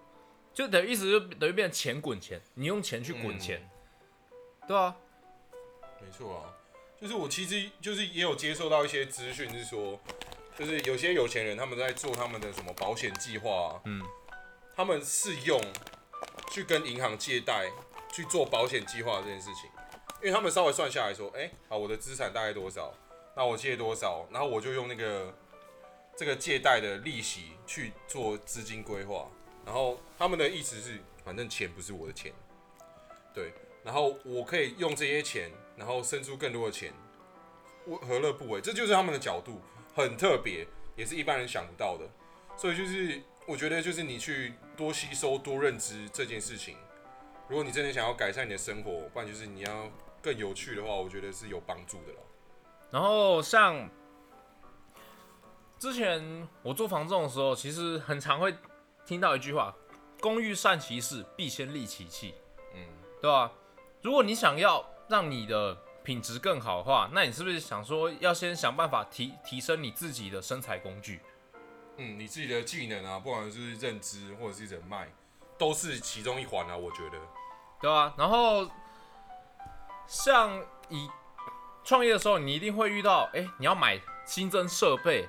就等于意思就等于变成钱滚钱，你用钱去滚钱，对啊，没错啊，就是我其实就是也有接受到一些资讯，是说，就是有些有钱人他们在做他们的什么保险计划，嗯，他们是用去跟银行借贷去做保险计划这件事情，因为他们稍微算下来说，哎，好，我的资产大概多少，那我借多少，然后我就用那个。这个借贷的利息去做资金规划，然后他们的意思是，反正钱不是我的钱，对，然后我可以用这些钱，然后生出更多的钱，我何乐不为？这就是他们的角度，很特别，也是一般人想不到的。所以就是我觉得，就是你去多吸收、多认知这件事情，如果你真的想要改善你的生活，不然就是你要更有趣的话，我觉得是有帮助的了。然后像。之前我做房仲的时候，其实很常会听到一句话：“工欲善其事，必先利其器。”嗯，对吧？如果你想要让你的品质更好的话，那你是不是想说要先想办法提提升你自己的身材工具？嗯，你自己的技能啊，不管是认知或者是人脉，都是其中一环啊。我觉得，对啊。然后，像以创业的时候，你一定会遇到，哎，你要买新增设备。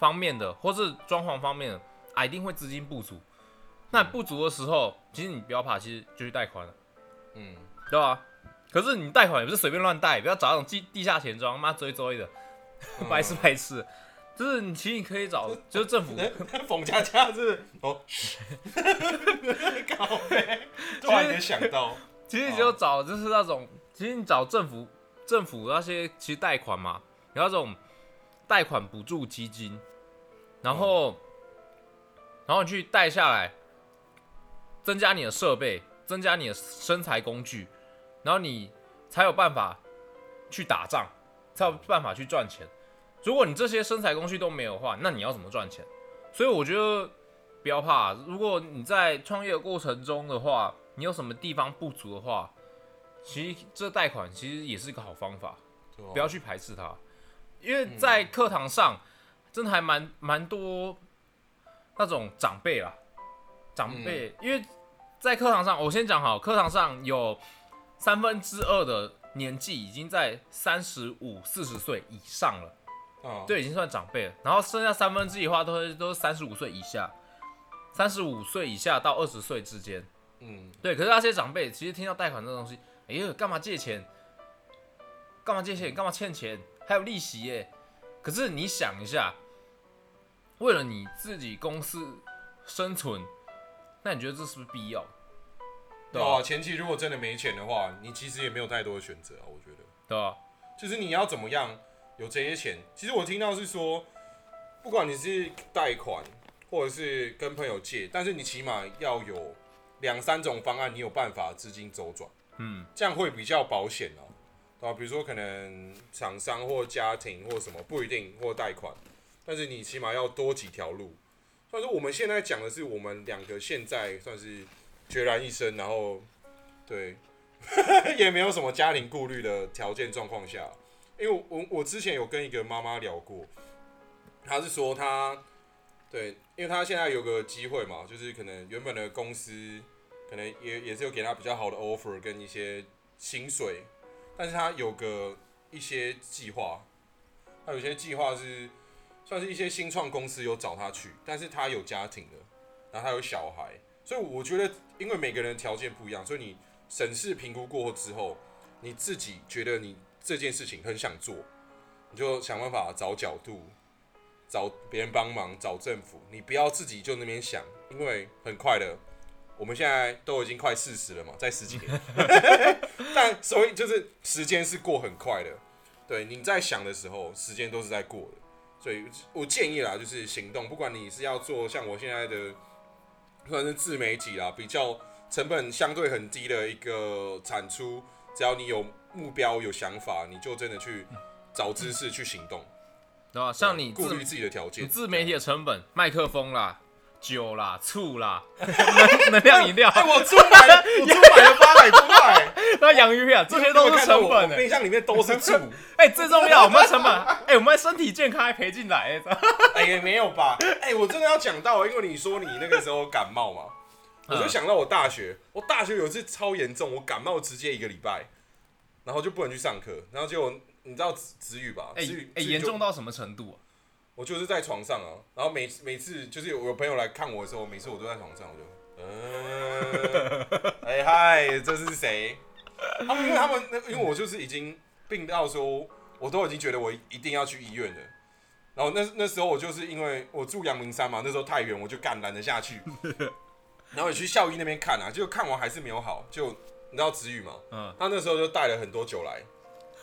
方面的，或是装潢方面的，啊，一定会资金不足。那不足的时候，其实你不要怕，其实就去贷款了，嗯，对吧？可是你贷款也不是随便乱贷，不要找那种地地下钱庄，妈追追的，白痴白痴。就是你其实你可以找，就是政府。冯佳佳是哦，搞呗。突然间想到，其实你就找就是那种，其实你找政府政府那些其实贷款嘛，然后这种贷款补助基金。然后，然后你去贷下来，增加你的设备，增加你的生财工具，然后你才有办法去打仗，才有办法去赚钱。如果你这些生财工具都没有的话，那你要怎么赚钱？所以我觉得不要怕，如果你在创业的过程中的话，你有什么地方不足的话，其实这贷款其实也是一个好方法，不要去排斥它，因为在课堂上真的还蛮蛮多那种长辈啦，长辈，因为在课堂上，我先讲好，课堂上有三分之二的年纪已经在三十五、四十岁以上了。啊，对，已经算长辈了。然后剩下三分之一的话，都是都是三十五岁以下，三十五岁以下到二十岁之间。嗯，对，可是那些长辈其实听到贷款这东西，哎呦，干嘛借钱？干嘛借钱？干嘛欠钱？还有利息耶。可是你想一下，为了你自己公司生存，那你觉得这是不是必要？对啊，前期如果真的没钱的话，你其实也没有太多的选择啊，我觉得。对啊？就是你要怎么样有这些钱。其实我听到是说，不管你是贷款或者是跟朋友借，但是你起码要有两三种方案，你有办法资金周转，嗯，这样会比较保险哦、对啊、比如说可能厂商或家庭或什么不一定或贷款，但是你起码要多几条路。所以说我们现在讲的是我们两个现在算是孑然一身，然后对 也没有什么家庭顾虑的条件状况下，因为我我之前有跟一个妈妈聊过，她是说她对，因为她现在有个机会嘛，就是可能原本的公司可能也也是有给她比较好的 offer 跟一些薪水，但是他有个一些计划，他有些计划是算是一些新创公司有找他去，但是他有家庭的，然后他有小孩，所以我觉得因为每个人条件不一样，所以你审视评估过后之后，你自己觉得你这件事情很想做，你就想办法找角度，找别人帮忙，找政府，你不要自己就那边想，因为很快的，我们现在都已经快四十了嘛，在十几年，但所以就是时间是过很快的，对，你在想的时候，时间都是在过的，所以我建议啦，就是行动，不管你是要做像我现在的，算是自媒体啦，比较成本相对很低的一个产出，只要你有目标、有想法，你就真的去找知识去行动。对吧？像你自顾虑自己的条件，你自媒体的成本，麦克风啦、酒啦、醋啦、能 能量饮料、哎，我出买了，我出买了八百多块，那洋芋片，这些都是成本。冰箱里面都是醋。哎、最重要，我们的成本，哎、我们的身体健康还赔进来、哎哎，也没有吧？哎，我真的要讲到，因为你说你那个时候感冒嘛，我就想到我大学，我大学有一次超严重，我感冒直接一个礼拜，然后就不能去上课，然后就你知道子子宇吧？哎子宇哎，严、重。到什么程度啊？我就是在床上啊，然后每每次就是有有朋友来看我的时候，每次我都在床上，我就，嗯，哎嗨，这是谁？他们因为他们那因为我就是已经病到说，我都已经觉得我一定要去医院了。然后那那时候我就是因为我住阳明山嘛，那时候太远，我就干懒得下去。然后也去校医那边看啊，结果看完还是没有好。就你知道子宇嘛，嗯，他那时候就带了很多酒来，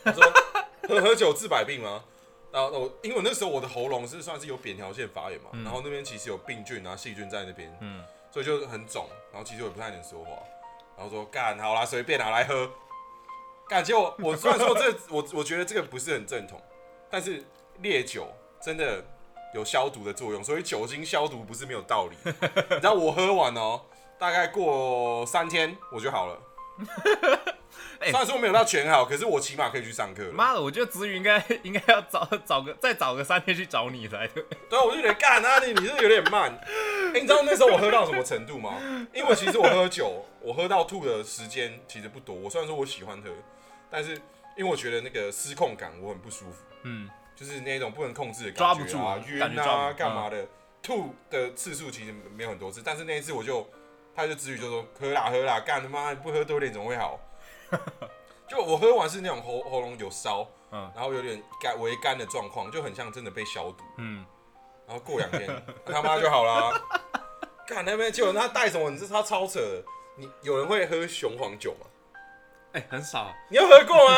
他说 喝喝酒治百病吗？然后我因为我那时候我的喉咙是算是有扁桃腺发炎嘛，然后那边其实有病菌啊细菌在那边，嗯所以就很肿，然后其实我也不太能说话，然后说干好啦，随便拿来喝，感觉我我虽然说这我我觉得这个不是很正统，但是烈酒真的有消毒的作用，所以酒精消毒不是没有道理。你知道我喝完哦，大概过三天我就好了。哎虽然说没有到全好，可是我起码可以去上课了。妈的，我觉得子宇应该 应该要找找个再找个三天去找你来的。对啊，我就觉得干啊，你你是有点慢。哎、你知道那时候我喝到什么程度吗？因为其实我喝酒，我喝到吐的时间其实不多。我虽然说我喜欢喝，但是因为我觉得那个失控感我很不舒服，嗯，就是那种不能控制的感觉啊，不住晕感啊，干嘛的。吐的次数其实没有很多次，但是那一次我就，他就至于就说 喝啦喝啦，干他妈不喝多点怎么会好？就我喝完是那种喉喉咙有烧，嗯然后有点干微干的状况，就很像真的被消毒。嗯，然后过两天他妈就好啦。看那边结果他带什么？你知道他超扯的。你有人会喝雄黄酒吗？哎、很少，你有喝过吗？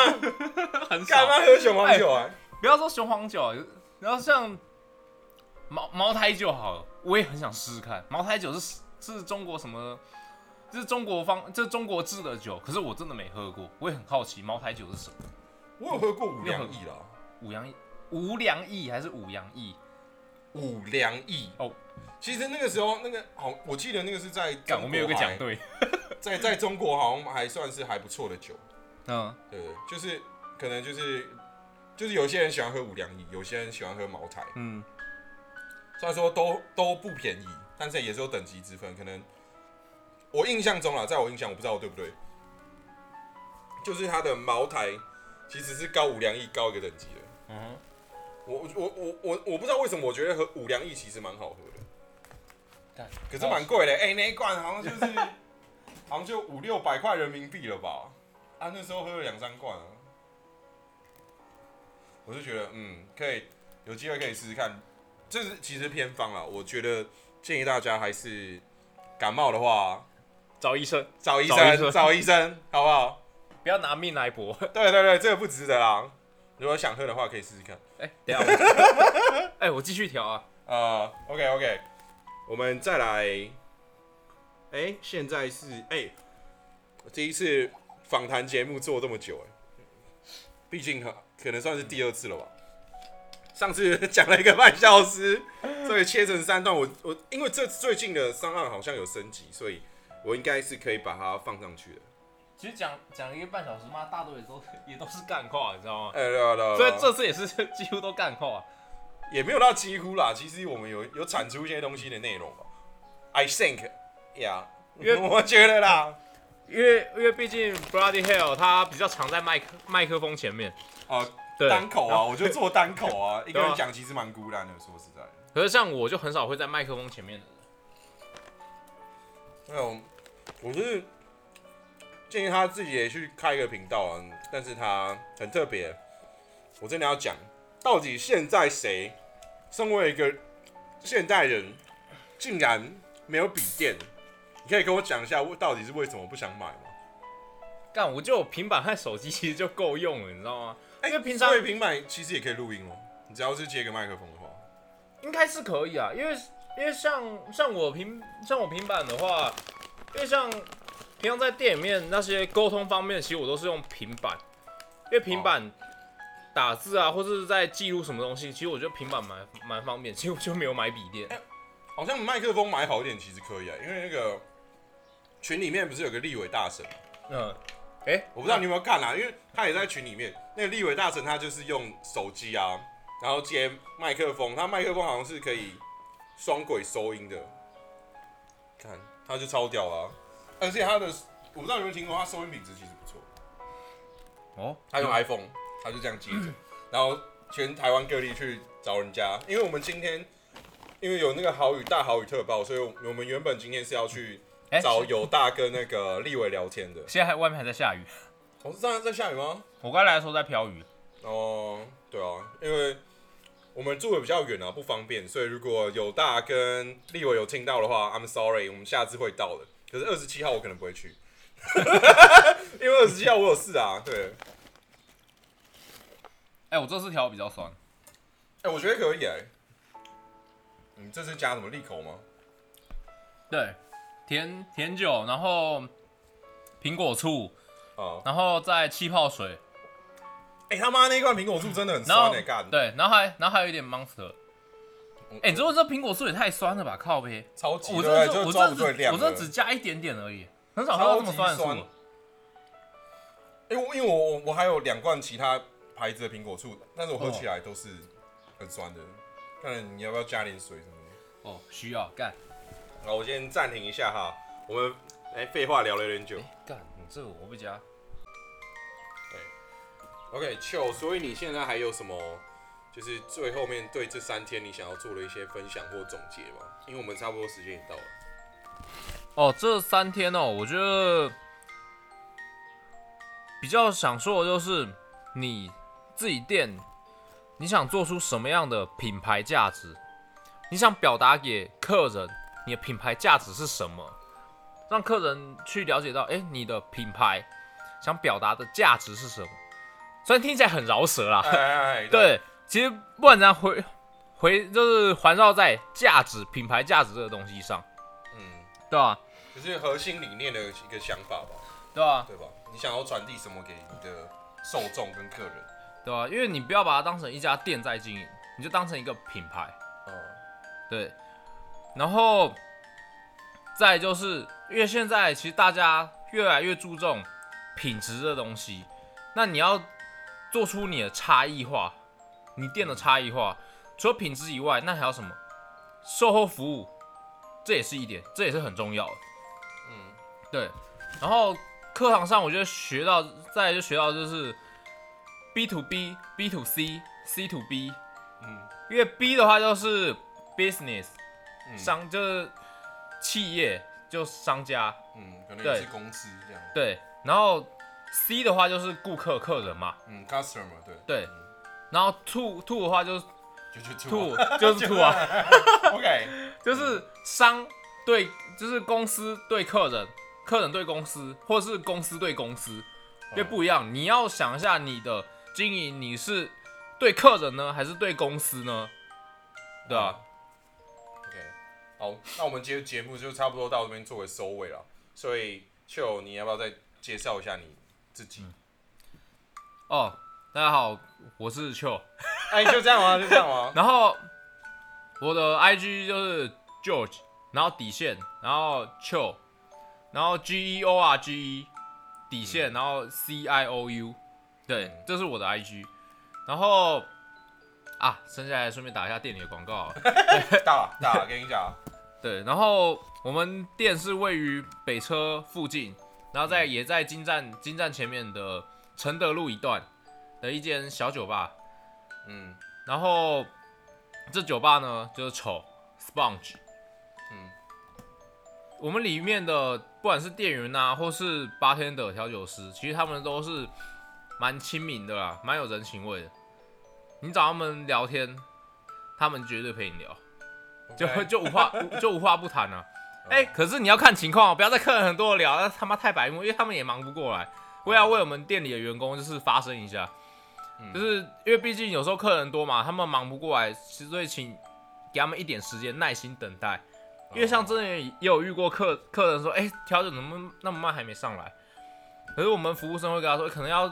很 干嘛喝雄黄酒啊？不要说雄黄酒，然后像茅茅台酒好了，我也很想试试看。茅台酒是是中国什么？这是中国方，这是中国制的酒，可是我真的没喝过，我也很好奇茅台酒是什么。我有喝过五粮液啦，五粮液，吴良义还是五粮液？五粮液哦，其实那个时候那个好，我记得那个是在我们有个讲对。在在中国好像还算是还不错的酒，嗯，对？就是可能就是就是有些人喜欢喝五粮液，有些人喜欢喝茅台，嗯，虽然说都都不便宜，但是也是有等级之分。可能我印象中啊，在我印象我不知道我对不对，就是它的茅台其实是高五粮液高一个等级的。嗯哼，我我我我我不知道为什么，我觉得和五粮液其实蛮好喝的，干可是蛮贵的。哎、那一罐好像就是 好像就五六百块人民币了吧？啊，那时候喝了两三罐啊，我就觉得嗯，可以有机会可以试试看。这是其实偏方啊，我觉得建议大家还是感冒的话找医生，找医生生，找医生，好不好？不要拿命来搏。对对对，这个不值得啦。如果想喝的话，可以试试看。哎、等下我，哎、我继续调啊。啊、o k OK，我们再来。哎、现在是哎、第一次访谈节目做这么久哎，毕竟可可能算是第二次了吧。上次讲了一个半小时，所以切成三段。我我因为这最近的上岸好像有升级，所以我应该是可以把它放上去的。其实讲讲一个半小时，妈大多也都 也都是干话，你知道吗？哎、对啊对啊所以这次也是几乎都干话。也没有到几乎啦，其实我们有有产出一些东西的内容吧。I think, yeah，因为 我觉得啦，因为因为毕竟 Bloody Hell 它比较常在麦克麦克风前面，啊，对，单口啊。我就做单口啊，一个人讲其实蛮孤单的，说实在的。可是像我就很少会在麦克风前面的人。没有，我是建议他自己也去开一个频道啊，但是他很特别，我真的要讲，到底现在谁身为一个现代人，竟然没有笔电？你可以跟我讲一下，我到底是为什么不想买吗？干，我就有平板和手机，其实就够用了，你知道吗？哎因为平常所以平板其实也可以录音哦，你只要是接个麦克风的话。应该是可以啊，因为因为像像我平像我平板的话，因为像平常在店里面那些沟通方面，其实我都是用平板，因为平板打字啊，或者是在记录什么东西，其实我觉得平板蛮蛮方便，其实我就没有买笔电。好像麦克风买好一点其实可以啊，因为那个群里面不是有个立委大神吗，嗯，哎、我不知道你有没有看啊，因为他也在群里面。那个立伟大神他就是用手机啊，然后接麦克风，他麦克风好像是可以双轨收音的，看他就超屌了啊、而且他的我不知道有没有听过，他收音品质其实不错。哦，他用 iPhone，他就这样接着，然后全台湾各地去找人家，因为我们今天因为有那个好雨大好雨特报，所以我们原本今天是要去哎、找友大跟那个立伟聊天的。现在还外面还在下雨，我，是这样在下雨吗？我刚来的时候在飘雨。哦，对啊，因为我们住的比较远啊，不方便，所以如果友大跟立伟有听到的话，I'm sorry，我们下次会到的。可是二十七号我可能不会去，因为二十七号我有事啊。对，哎、我这次调比较酸，哎、我觉得可以哎、你这次加什么利口吗？对，甜甜酒，然后苹果醋，啊，然后再气泡水，哎、他妈那一罐苹果醋真的很酸对，然后还然后还有一点 Monster。嗯，哎、你知道这苹果醋也太酸了吧，靠呗！超级，我这我这。我这只加一点点而已，很少喝到这么酸的醋超级酸。因为我因为我我我还有两罐其他牌子的苹果醋，但是我喝起来都是很酸的。看来你要不要加点水什么的？哦，需要干。好，我先暂停一下哈，我们哎废话聊了有点久哎。干，你这个我不加。OK，秋，所以你现在还有什么？就是最后面对这三天你想要做的一些分享或总结吗？因为我们差不多时间也到了。哦，这三天哦，我觉得比较想说的就是你自己店，你想做出什么样的品牌价值？你想表达给客人你的品牌价值是什么？让客人去了解到，哎、你的品牌想表达的价值是什么？虽然听起来很饶舌啦，哎哎哎，对，其实不然咱回回就是环绕在价值、品牌价值这个东西上，嗯，对吧、就是核心理念的一个想法吧，对吧、对吧？你想要传递什么给你的受众跟客人？对吧、因为你不要把它当成一家店在经营，你就当成一个品牌，嗯对。然后再就是因为现在其实大家越来越注重品质的东西，那你要做出你的差异化，你店的差异化，除了品质以外，那还有什么？售后服务，这也是一点，这也是很重要的。嗯对，然后课堂上我觉得学到，再来就学到就是 B to B、B to C、C to B，嗯因为 B 的话就是 business 嗯商，就是企业，就商家，嗯，可能对也是公司这样。对，然后 C 的话就是顾客、客人嘛，嗯，customer 对对嗯然后 to to 的话就是就就 to 就是 to 啊，OK，就是商对，就是公司对客人，客人对公司，或者是公司对公司，因为不一样。你要想一下你的经营，你是对客人呢，还是对公司呢？对啊好，那我们今天节目就差不多到这边作为收尾了。所以，秀，你要不要再介绍一下你自己？哦，大家好，我是秋，哎、就这样吗？就这样吗？然后我的 IG 就是 George，然后底线，然后秋，然后 G E O R G E 底线，然后 C I O U，对嗯，这是我的 IG，然后啊，剩下来顺便打一下店里的广告好了。大大，跟你讲，对，然后我们店是位于北车附近，然后在也在金站金站前面的承德路一段的一间小酒吧。嗯然后这酒吧呢就是丑 Sponge，嗯我们里面的不管是店员啊，或是 bartender 调酒师，其实他们都是蛮亲民的啦，蛮有人情味的。你找他们聊天，他们绝对陪你聊。就 就无话就无话不谈啊。哎、可是你要看情况哦，不要再客人很多的聊，那他妈太白目，因为他们也忙不过来。我也要为我们店里的员工就是发声一下，嗯就是因为毕竟有时候客人多嘛，他们忙不过来，所以请给他们一点时间，耐心等待。因为像之前也有遇过客客人说，哎、调酒怎么那么慢还没上来？可是我们服务生会跟他说，可能要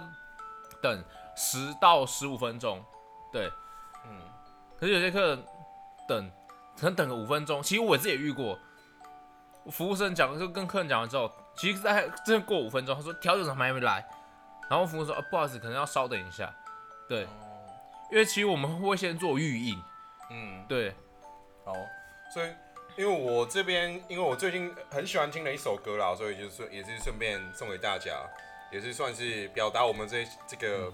等十到十五分钟，对。嗯可是有些客人等，可能等个五分钟。其实我自己也遇过，服务生讲就跟客人讲完之后，其实在真的过五分钟，他说调酒怎么还没来？然后服务生说、啊、不好意思，可能要稍等一下。对，哦。因为其实我们会先做预印，嗯，对，好，所以因为我这边，因为我最近很喜欢听的一首歌啦，所以就是也是顺便送给大家，也是算是表达我们这这个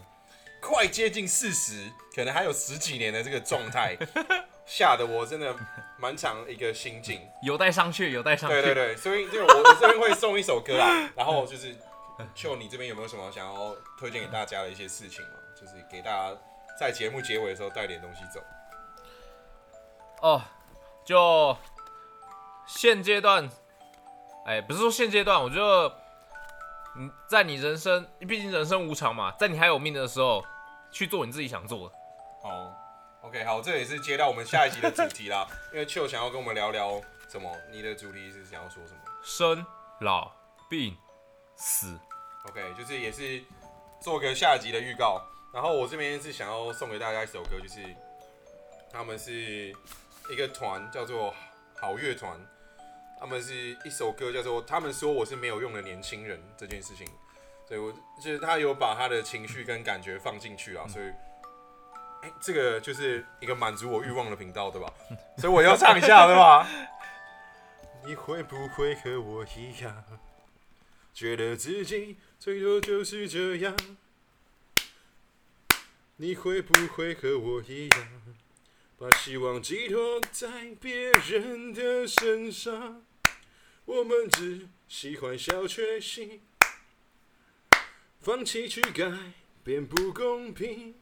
快接近四十，可能还有十几年的这个状态，吓得我真的蛮长一个心境。有待商榷，有待商榷。对对对，所以就我 我这边会送一首歌啦，然后就是就你这边有没有什么想要推荐给大家的一些事情嘛？就是给大家在节目结尾的时候带点东西走。哦，就现阶段，哎，不是说现阶段，我觉得你在你人生，毕竟人生无常嘛，在你还有命的时候，去做你自己想做的。好，OK，好，这也是接到我们下一集的主题啦。因为秋想要跟我们聊聊什么？你的主题是想要说什么生老病死，？OK，就是也是做个下集的预告。然后我这边是想要送给大家一首歌，就是他们是一个团叫做好乐团，他们是一首歌叫做《他们说我是没有用的年轻人》这件事情。所以我就是他有把他的情绪跟感觉放进去啊，所以。这个就是一个满足我欲望的频道，对吧？所以我要唱一下，对吧？你会不会和我一样，觉得自己最多就是这样？你会不会和我一样，把希望寄托在别人的身上？我们只喜欢小确幸，放弃去改变不公平。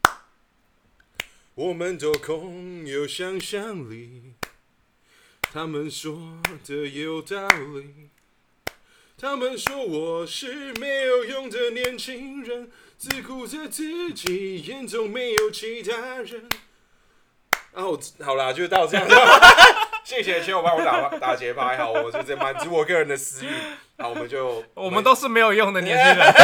我们都空有想象力，他们说的有道理。他们说我是没有用的年轻人，只顾着自己，眼中没有其他人。啊，我好啦，就到这样。谢谢，请我帮我打打节拍，好，我就在满足我个人的私欲。好，我们就 我们都是没有用的年轻人。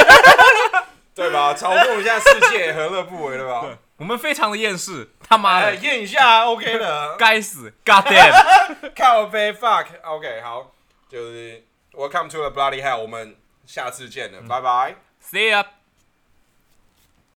对吧？炒作一下世界，何乐不为，对吧？我们非常的厌世，他妈哎，的，验一下 OK 的，该死，God damn！靠背 fuck，OK，好，就是 Welcome to the bloody hell，我们下次见了，拜拜。See ya。